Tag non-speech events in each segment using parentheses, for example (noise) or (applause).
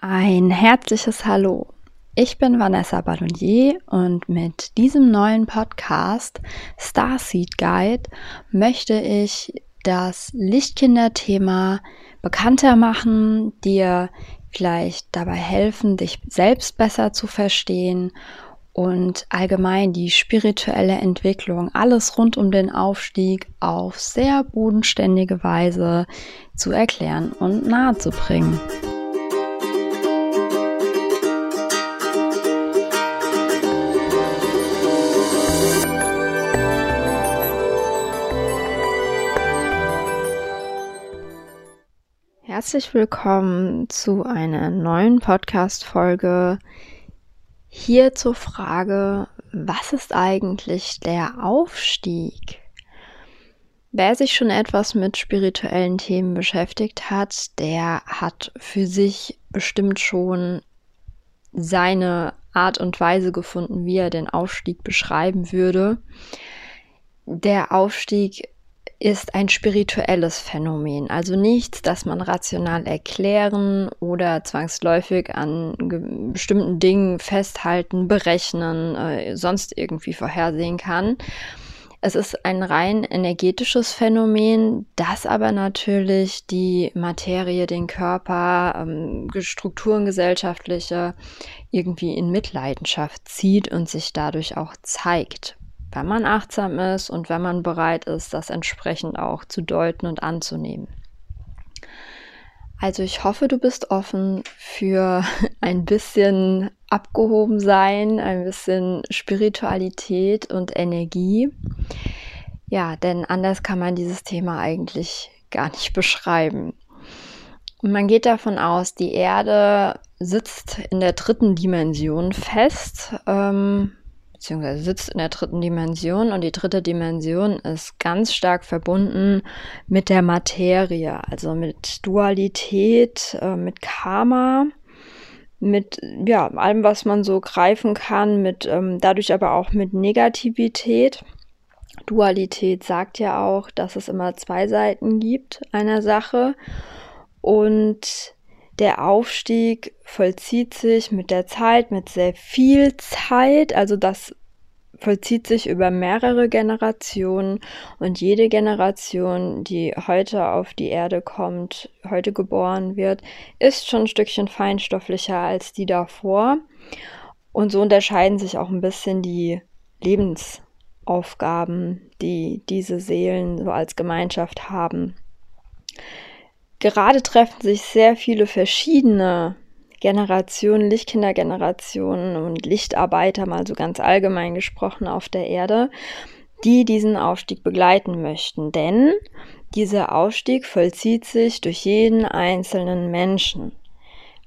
Ein herzliches Hallo. Ich bin Vanessa Ballonier und mit diesem neuen Podcast Starseed Guide möchte ich das Lichtkinder-Thema bekannter machen, dir vielleicht dabei helfen, dich selbst besser zu verstehen und allgemein die spirituelle Entwicklung, alles rund um den Aufstieg auf sehr bodenständige Weise zu erklären und nahezubringen. Herzlich willkommen zu einer neuen Podcast-Folge. Hier zur Frage, was ist eigentlich der Aufstieg? Wer sich schon etwas mit spirituellen Themen beschäftigt hat, der hat für sich bestimmt schon seine Art und Weise gefunden, wie er den Aufstieg beschreiben würde. Der Aufstieg ist ein spirituelles Phänomen, also nichts, das man rational erklären oder zwangsläufig an bestimmten Dingen festhalten, berechnen, äh, sonst irgendwie vorhersehen kann. Es ist ein rein energetisches Phänomen, das aber natürlich die Materie, den Körper, ähm, Strukturen gesellschaftliche irgendwie in Mitleidenschaft zieht und sich dadurch auch zeigt wenn man achtsam ist und wenn man bereit ist, das entsprechend auch zu deuten und anzunehmen. Also ich hoffe, du bist offen für (laughs) ein bisschen abgehoben sein, ein bisschen Spiritualität und Energie. Ja, denn anders kann man dieses Thema eigentlich gar nicht (laughs) beschreiben. Man geht davon aus, die Erde sitzt in der dritten Dimension fest. Ähm, beziehungsweise sitzt in der dritten Dimension und die dritte Dimension ist ganz stark verbunden mit der Materie, also mit Dualität, äh, mit Karma, mit ja, allem, was man so greifen kann, mit ähm, dadurch aber auch mit Negativität. Dualität sagt ja auch, dass es immer zwei Seiten gibt einer Sache und der Aufstieg vollzieht sich mit der Zeit, mit sehr viel Zeit. Also das vollzieht sich über mehrere Generationen und jede Generation, die heute auf die Erde kommt, heute geboren wird, ist schon ein Stückchen feinstofflicher als die davor. Und so unterscheiden sich auch ein bisschen die Lebensaufgaben, die diese Seelen so als Gemeinschaft haben gerade treffen sich sehr viele verschiedene Generationen, Lichtkindergenerationen und Lichtarbeiter, mal so ganz allgemein gesprochen, auf der Erde, die diesen Aufstieg begleiten möchten. Denn dieser Aufstieg vollzieht sich durch jeden einzelnen Menschen.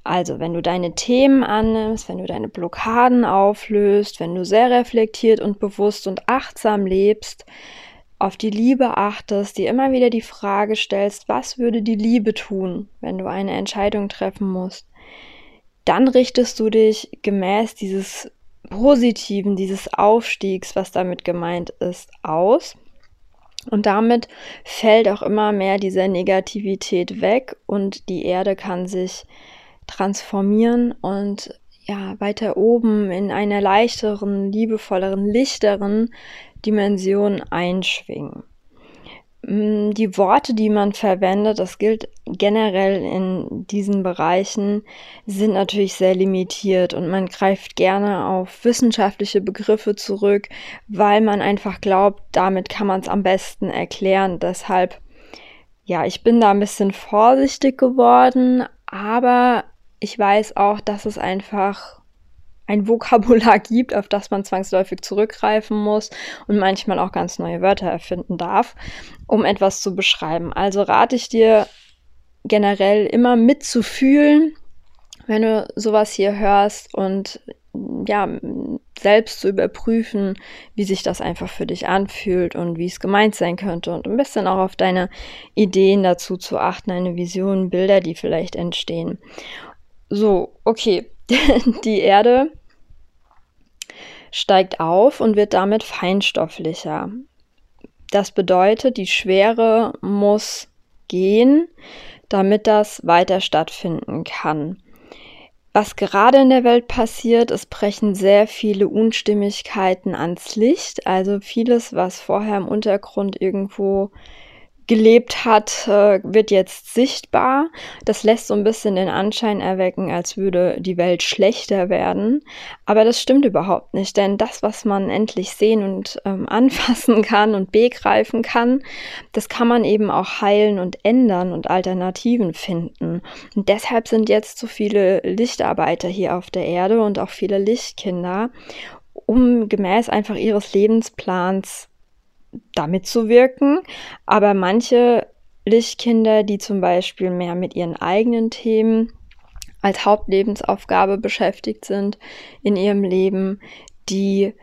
Also, wenn du deine Themen annimmst, wenn du deine Blockaden auflöst, wenn du sehr reflektiert und bewusst und achtsam lebst, auf die Liebe achtest, dir immer wieder die Frage stellst, was würde die Liebe tun, wenn du eine Entscheidung treffen musst, dann richtest du dich gemäß dieses Positiven, dieses Aufstiegs, was damit gemeint ist, aus. Und damit fällt auch immer mehr diese Negativität weg und die Erde kann sich transformieren und ja, weiter oben in einer leichteren, liebevolleren, lichteren Dimension einschwingen. Mm, die Worte, die man verwendet, das gilt generell in diesen Bereichen, sind natürlich sehr limitiert und man greift gerne auf wissenschaftliche Begriffe zurück, weil man einfach glaubt, damit kann man es am besten erklären. Deshalb, ja, ich bin da ein bisschen vorsichtig geworden, aber ich weiß auch, dass es einfach ein Vokabular (laughs) gibt, auf das man zwangsläufig zurückgreifen muss und manchmal auch ganz neue Wörter erfinden darf, um etwas zu beschreiben. Also rate ich dir generell immer mitzufühlen, wenn du sowas hier hörst und ja, selbst zu überprüfen, wie sich das einfach für dich anfühlt und wie es gemeint sein könnte und ein bisschen auch auf deine Ideen dazu zu achten, deine Visionen, Bilder, die vielleicht entstehen. So, okay, (laughs) die Erde steigt auf und wird damit feinstofflicher. Das bedeutet, die Schwere muss gehen, damit das weiter stattfinden kann. was gerade in der Welt passiert, es brechen sehr viele Unstimmigkeiten ans Licht. Also vieles, was vorher im Untergrund irgendwo gelebt hat, äh, wird jetzt sichtbar. Das lässt so ein bisschen den Anschein erwecken, als würde die Welt schlechter werden. Aber das stimmt überhaupt nicht, denn das, was man endlich sehen und ähm, (laughs) anfassen kann und begreifen kann, das kann man eben auch heilen und ändern und Alternativen finden. Und deshalb sind jetzt so viele Lichtarbeiter hier auf der Erde und auch viele Lichtkinder, um gemäß einfach ihres Lebensplans damit zu wirken. Aber manche Lichtkinder, die zum Beispiel mehr mit ihren eigenen Themen als Hauptlebensaufgabe beschäftigt sind in ihrem Leben, die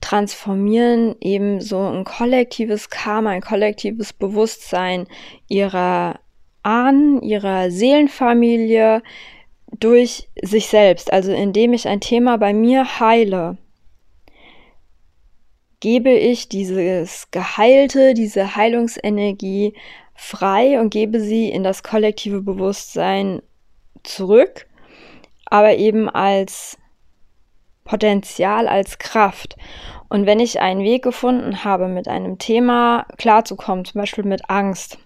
transformieren eben so ein kollektives Karma, ein kollektives Bewusstsein ihrer Ahnen, ihrer Seelenfamilie durch sich selbst. Also indem ich ein Thema bei mir heile, gebe ich dieses Geheilte, diese Heilungsenergie frei und gebe sie in das kollektive Bewusstsein zurück, aber eben als Potenzial, als Kraft. Und wenn ich einen Weg gefunden habe, mit einem Thema klarzukommen, zum Beispiel mit Angst,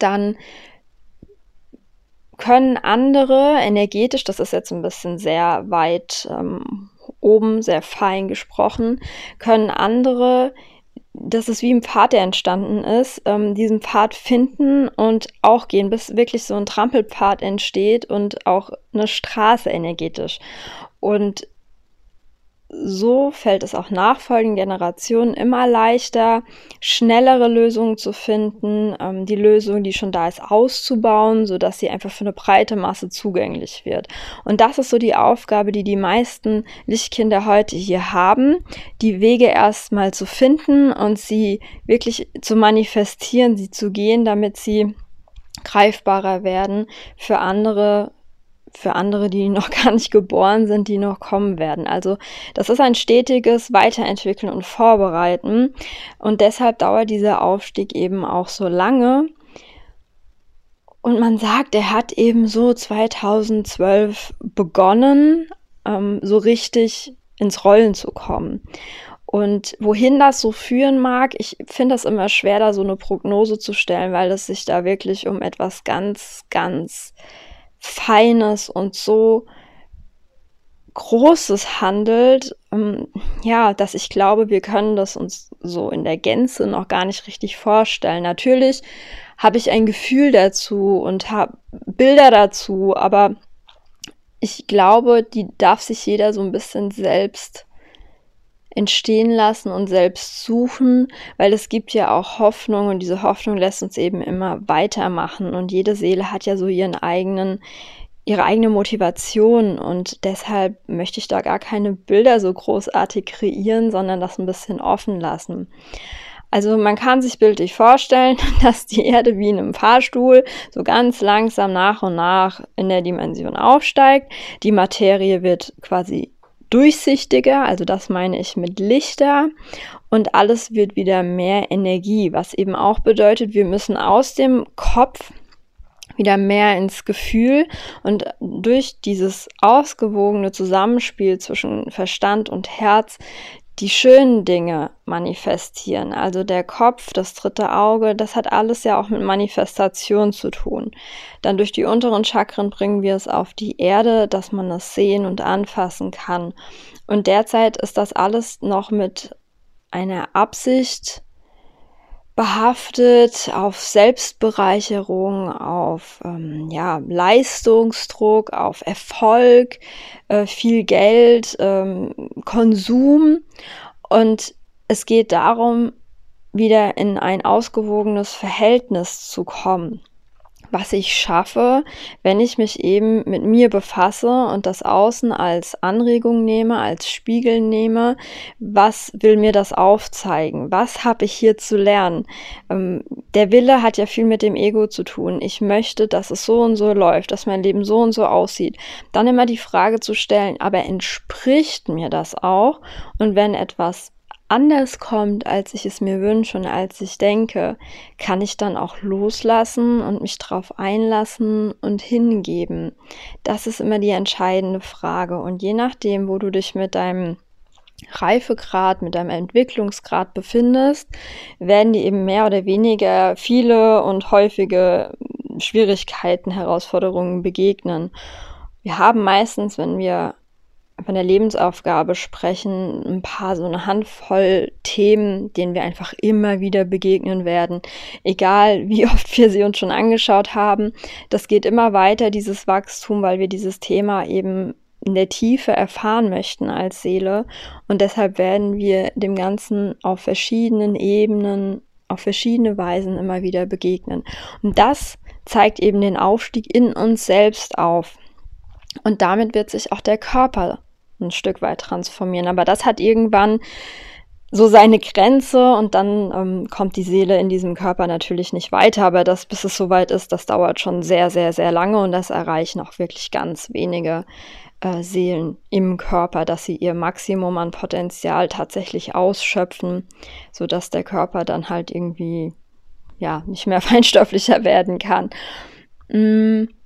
dann können andere energetisch, das ist jetzt ein bisschen sehr weit ähm, oben sehr fein gesprochen, können andere, das ist wie ein Pfad, der entstanden ist, ähm, diesen Pfad finden und auch gehen, bis wirklich so ein Trampelpfad entsteht und auch eine Straße energetisch. Und so fällt es auch nachfolgenden Generationen immer leichter, schnellere Lösungen zu finden, ähm, die Lösung, die schon da ist, auszubauen, sodass sie einfach für eine breite Masse zugänglich wird. Und das ist so die Aufgabe, die die meisten Lichtkinder heute hier haben, die Wege erstmal zu finden und sie wirklich zu manifestieren, sie zu gehen, damit sie greifbarer werden für andere für andere, die (laughs) noch gar nicht geboren sind, die noch kommen werden. Also das ist ein stetiges Weiterentwickeln und Vorbereiten und deshalb dauert dieser Aufstieg eben auch so lange. Und man sagt, er hat eben so 2012 begonnen, ähm, so richtig ins Rollen zu kommen. Und wohin das so führen mag, ich finde das immer schwer, da so eine Prognose zu stellen, weil es sich da wirklich um etwas ganz, ganz Feines und so Großes handelt, ähm, ja, dass ich glaube, wir können das uns so in der Gänze noch gar nicht richtig vorstellen. Natürlich habe ich ein Gefühl dazu und habe Bilder dazu, aber ich glaube, die darf sich jeder so ein bisschen selbst entstehen lassen und selbst suchen, weil es gibt ja auch Hoffnung und diese Hoffnung lässt uns eben immer weitermachen und jede Seele hat ja so ihren eigenen ihre eigene Motivation und deshalb möchte ich da gar keine Bilder so großartig kreieren, sondern das ein bisschen offen lassen. Also man kann sich bildlich vorstellen, (laughs) dass die Erde wie in einem Fahrstuhl so ganz langsam nach und nach in der Dimension aufsteigt. Die Materie wird quasi durchsichtiger, also das meine ich mit Lichter und alles wird wieder mehr Energie, was eben auch bedeutet, wir müssen aus dem Kopf wieder mehr ins Gefühl und durch dieses ausgewogene Zusammenspiel zwischen Verstand und Herz die schönen Dinge manifestieren. Also der Kopf, das dritte Auge, das hat alles ja auch mit Manifestation zu tun. Dann durch die unteren Chakren bringen wir es auf die Erde, dass man es sehen und anfassen kann. Und derzeit ist das alles noch mit einer Absicht behaftet auf Selbstbereicherung, auf ähm, ja, Leistungsdruck, auf Erfolg, äh, viel Geld, ähm, Konsum. Und es geht darum, wieder in ein ausgewogenes Verhältnis zu kommen was ich schaffe, wenn ich mich eben mit mir befasse und das Außen als Anregung nehme, als Spiegel nehme. Was will mir das aufzeigen? Was habe ich hier zu lernen? Ähm, der Wille hat ja viel mit dem Ego zu tun. Ich möchte, dass es so und so läuft, dass mein Leben so und so aussieht. Dann immer die Frage zu stellen, aber entspricht mir das auch? Und wenn etwas anders kommt, als ich es mir wünsche und als ich denke, kann ich dann auch loslassen und mich darauf einlassen und hingeben. Das ist immer die entscheidende Frage. Und je nachdem, wo du dich mit deinem Reifegrad, mit deinem Entwicklungsgrad befindest, werden dir eben mehr oder weniger viele und häufige Schwierigkeiten, Herausforderungen begegnen. Wir haben meistens, wenn wir von der Lebensaufgabe sprechen, ein paar so eine Handvoll Themen, denen wir einfach immer wieder begegnen werden, egal wie (laughs) oft wir sie uns schon angeschaut haben. Das geht immer weiter, dieses Wachstum, weil wir dieses Thema eben in der Tiefe erfahren möchten als Seele. Und deshalb werden wir dem Ganzen auf verschiedenen Ebenen, auf verschiedene Weisen immer wieder begegnen. Und das zeigt eben den Aufstieg in uns selbst auf. Und damit wird sich auch der Körper ein Stück weit transformieren. Aber das hat irgendwann so seine Grenze und dann ähm, kommt die Seele in diesem Körper natürlich nicht weiter. Aber das, bis es soweit ist, das dauert schon sehr, sehr, sehr lange und das erreichen auch wirklich ganz wenige äh, Seelen im Körper, dass sie ihr Maximum an Potenzial tatsächlich ausschöpfen, sodass der Körper dann halt irgendwie ja nicht mehr (laughs) feinstofflicher werden kann. Mm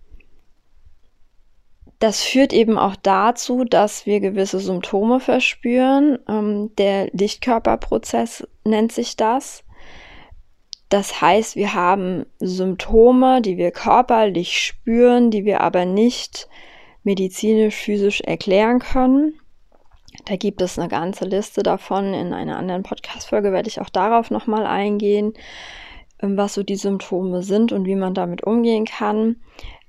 das führt eben auch dazu, dass wir gewisse Symptome verspüren. Ähm, der Lichtkörperprozess nennt sich das. Das heißt, wir haben Symptome, die wir körperlich spüren, die wir aber nicht medizinisch, physisch erklären können. Da gibt es eine ganze Liste davon. In einer anderen Podcast-Folge werde ich auch darauf nochmal eingehen, ähm, was so die Symptome sind und wie man damit umgehen kann.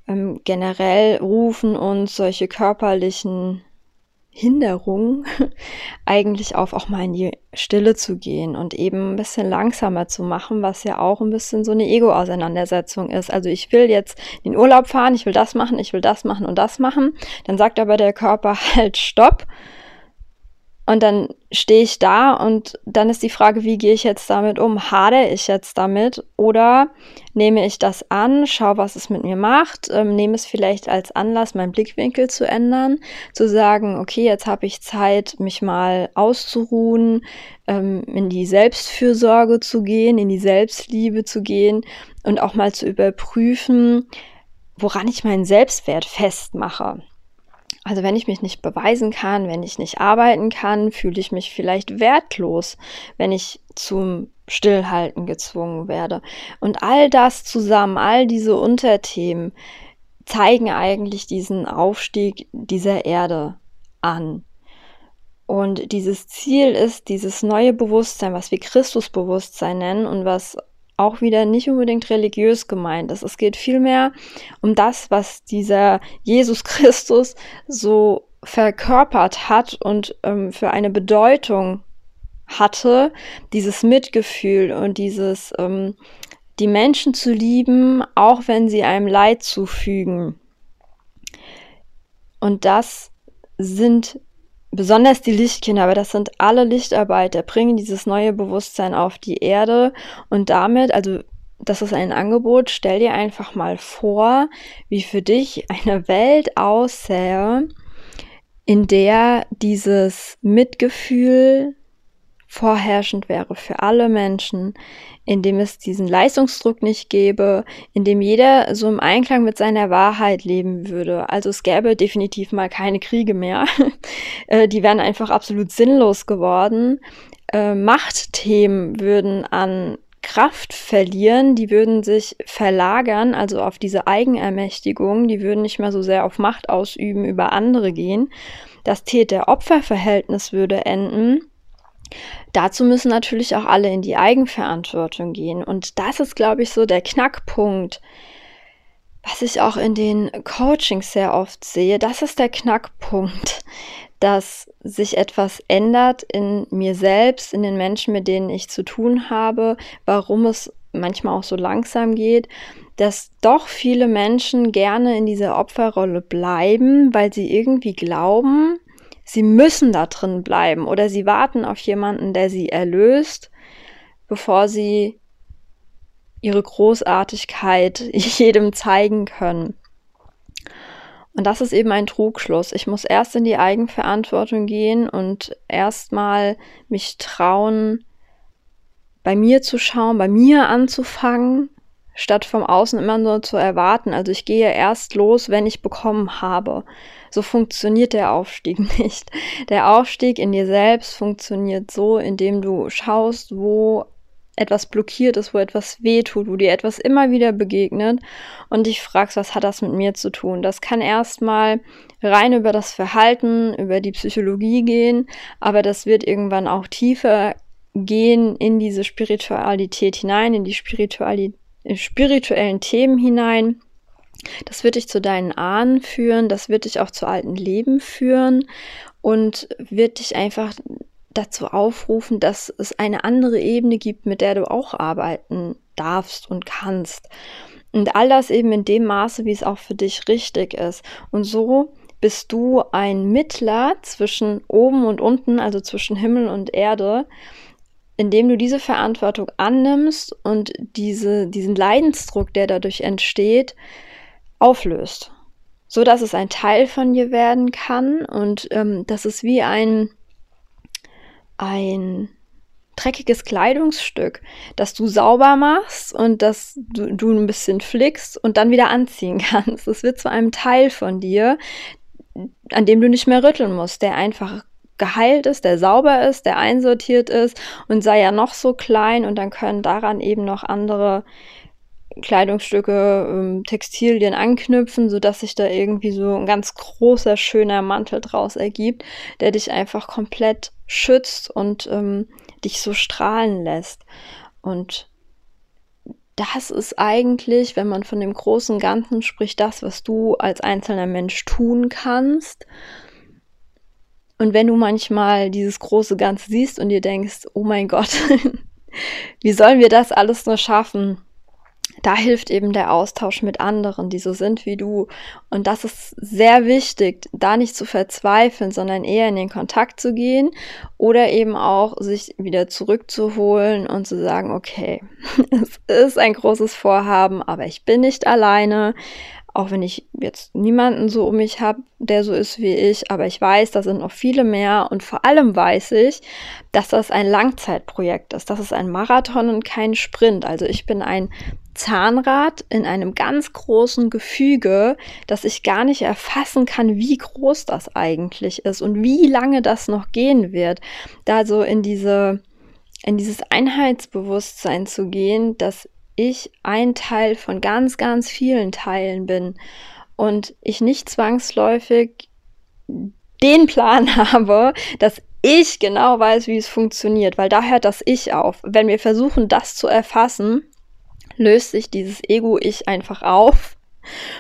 Ähm, generell rufen uns solche körperlichen Hinderungen (laughs) eigentlich auf, auch mal in die Stille zu gehen und eben ein bisschen langsamer zu machen, was ja auch ein bisschen so eine Ego-Auseinandersetzung ist. Also ich will jetzt in den Urlaub fahren, ich will das machen, ich will das machen und das machen. Dann sagt aber der Körper (laughs) halt Stopp und dann stehe ich da und dann ist die Frage, wie gehe ich jetzt damit um? Hadere ich jetzt damit oder nehme ich das an, schaue, was es mit mir macht, ähm, nehme es vielleicht als Anlass, meinen Blickwinkel zu ändern, zu sagen, okay, jetzt habe ich Zeit, mich mal auszuruhen, ähm, in die Selbstfürsorge zu gehen, in die Selbstliebe zu gehen und auch mal zu überprüfen, woran ich meinen Selbstwert festmache. Also wenn ich mich nicht beweisen kann, wenn ich nicht arbeiten kann, fühle ich mich vielleicht wertlos, wenn ich zum Stillhalten gezwungen werde. Und all das zusammen, all diese Unterthemen zeigen eigentlich diesen Aufstieg dieser Erde an. Und dieses Ziel ist dieses neue Bewusstsein, was wir Christusbewusstsein nennen und was auch wieder nicht unbedingt religiös gemeint ist. Es geht vielmehr um das, was dieser Jesus (laughs) Christus so verkörpert hat und ähm, für eine Bedeutung hatte, dieses Mitgefühl und dieses ähm, die Menschen zu lieben, auch wenn sie einem Leid zufügen. Und das sind besonders die Lichtkinder, aber das sind alle Lichtarbeiter, bringen dieses neue Bewusstsein auf die Erde. Und damit, also das ist ein Angebot, stell dir einfach mal vor, wie für dich eine Welt aussähe, in der dieses Mitgefühl vorherrschend wäre für alle Menschen, in dem es diesen Leistungsdruck nicht gäbe, in dem jeder so im Einklang mit seiner Wahrheit leben würde. Also es gäbe definitiv mal keine Kriege mehr. (laughs) Äh, die wären einfach absolut sinnlos geworden. Äh, Machtthemen würden an Kraft verlieren, die würden sich verlagern, also auf diese Eigenermächtigung, die würden nicht mehr so sehr auf Macht ausüben über andere gehen. Das Täter-Opfer-Verhältnis würde enden Dazu müssen natürlich auch alle in die Eigenverantwortung gehen. Und das ist, glaube ich, so der Knackpunkt, was ich auch in den Coachings sehr oft sehe. Das ist der Knackpunkt, dass sich etwas ändert in mir selbst, in den Menschen, mit denen ich zu tun habe, warum es manchmal auch so langsam geht, dass doch viele Menschen gerne in dieser Opferrolle bleiben, weil sie irgendwie glauben, sie müssen da drin bleiben oder sie warten auf jemanden, der sie erlöst, bevor sie ihre Großartigkeit (laughs) jedem zeigen können. Und das ist eben ein Trugschluss. Ich muss erst in die Eigenverantwortung gehen und erstmal mich trauen, bei mir zu schauen, bei mir anzufangen, statt vom Außen immer nur zu erwarten. Also ich gehe erst los, wenn ich bekommen habe. So funktioniert der Aufstieg (laughs) nicht. Der Aufstieg in dir selbst funktioniert so, indem du schaust, wo etwas blockiert ist, wo etwas wehtut, wo dir etwas immer wieder begegnet und dich fragst, was hat das mit mir zu tun? Das kann erstmal rein über das Verhalten, über die Psychologie gehen, aber das wird irgendwann auch tiefer gehen in diese Spiritualität hinein, in die Spirituali in spirituellen Themen hinein. Das wird dich zu deinen Ahnen führen, das wird dich auch zu alten Leben führen und wird dich einfach dazu aufrufen, dass es eine andere Ebene gibt, mit der du auch arbeiten darfst und kannst. Und all das eben in dem Maße, wie es auch für dich richtig ist. Und so bist du ein Mittler zwischen oben und unten, also zwischen Himmel und Erde, indem du diese Verantwortung annimmst und diese, diesen Leidensdruck, der dadurch entsteht, auflöst. So dass es ein Teil von dir werden kann und ähm, das ist wie ein ein dreckiges Kleidungsstück, das du sauber machst und das du, du ein bisschen flickst und dann wieder anziehen (laughs) kannst. Es wird zu einem Teil von dir, an dem du nicht mehr rütteln musst, der einfach geheilt ist, der sauber ist, der einsortiert ist und sei ja noch so klein und dann können daran eben noch andere Kleidungsstücke, ähm, Textilien anknüpfen, so dass sich da irgendwie so ein ganz großer, schöner Mantel draus ergibt, der dich einfach komplett schützt und ähm, dich so strahlen lässt. Und das ist eigentlich, wenn man von dem großen Ganzen spricht, das, was du als einzelner Mensch tun kannst. Und wenn du manchmal dieses große Ganze siehst und dir denkst, oh mein Gott, (laughs) wie sollen wir das alles nur schaffen? Da hilft eben der Austausch mit anderen, die so sind wie du. Und das ist sehr wichtig, da nicht zu verzweifeln, sondern eher in den Kontakt zu gehen oder eben auch sich wieder zurückzuholen und zu sagen, okay, (laughs) es ist ein großes Vorhaben, aber ich bin nicht alleine auch wenn ich jetzt niemanden so um mich habe, der so ist wie ich, aber ich weiß, da sind noch viele mehr und vor allem weiß ich, dass das ein Langzeitprojekt ist. Das ist ein Marathon und kein Sprint. Also ich bin ein Zahnrad in einem ganz großen Gefüge, dass ich gar nicht erfassen kann, wie groß das eigentlich ist und wie lange das noch gehen wird. Da so in diese in dieses Einheitsbewusstsein zu gehen, dass ich ein Teil von ganz, ganz vielen Teilen bin und ich nicht zwangsläufig den Plan (laughs) habe, dass ich genau weiß, wie es funktioniert, weil da hört das Ich auf. Wenn wir versuchen, das zu erfassen, löst sich dieses Ego-Ich einfach auf.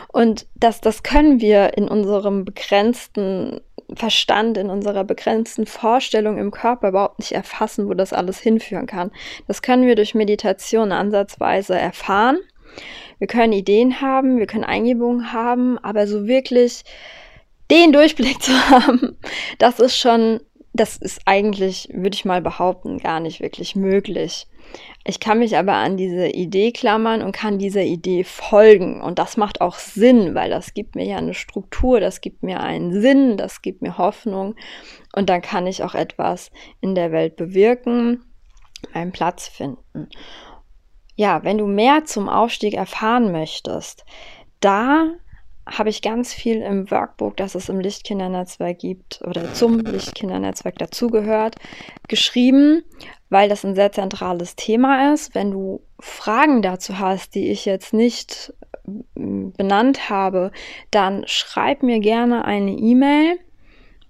Und das, das können wir in unserem begrenzten Verstand, in unserer begrenzten Vorstellung im Körper überhaupt nicht erfassen, wo das alles hinführen kann. Das können wir durch Meditation ansatzweise erfahren. Wir können Ideen haben, wir können Eingebungen haben, aber so wirklich den Durchblick (laughs) zu haben, das ist schon, das ist eigentlich, würde ich mal behaupten, gar nicht wirklich möglich. Ich kann mich aber an diese Idee klammern und kann dieser Idee folgen. Und das macht auch Sinn, weil das gibt mir ja eine Struktur, das gibt mir einen Sinn, das gibt mir Hoffnung. Und dann kann ich auch etwas in der Welt bewirken, meinen Platz finden. Ja, wenn du mehr zum Aufstieg erfahren möchtest, da habe ich ganz viel im Workbook, das es im Lichtkindernetzwerk gibt oder zum Lichtkindernetzwerk dazugehört, geschrieben, weil das ein sehr zentrales Thema ist. Wenn du Fragen dazu hast, die ich jetzt nicht mm, benannt habe, dann schreib mir gerne eine E-Mail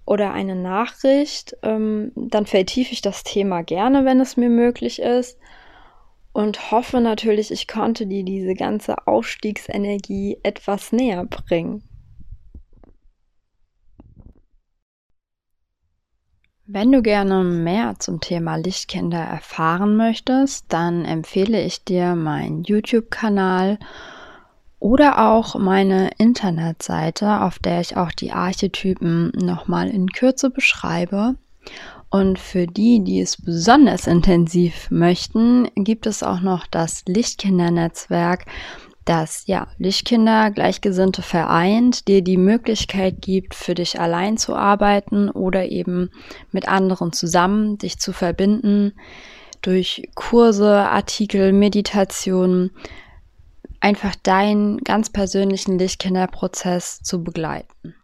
oder eine Nachricht. Ähm, dann vertiefe ich das Thema gerne, wenn es mir möglich ist und hoffe natürlich, ich konnte dir diese ganze Aufstiegsenergie etwas näher bringen. Wenn du gerne mehr zum Thema Lichtkinder erfahren möchtest, dann empfehle ich dir meinen YouTube-Kanal oder auch meine Internetseite, auf der ich auch die Archetypen nochmal in Kürze beschreibe. Und für die, die es besonders intensiv möchten, gibt es auch noch das Lichtkindernetzwerk, dass ja Lichtkinder Gleichgesinnte vereint, dir die Möglichkeit gibt, für dich allein zu arbeiten oder eben mit anderen zusammen dich zu verbinden durch Kurse, Artikel, Meditationen, einfach deinen ganz persönlichen Lichtkinderprozess zu begleiten.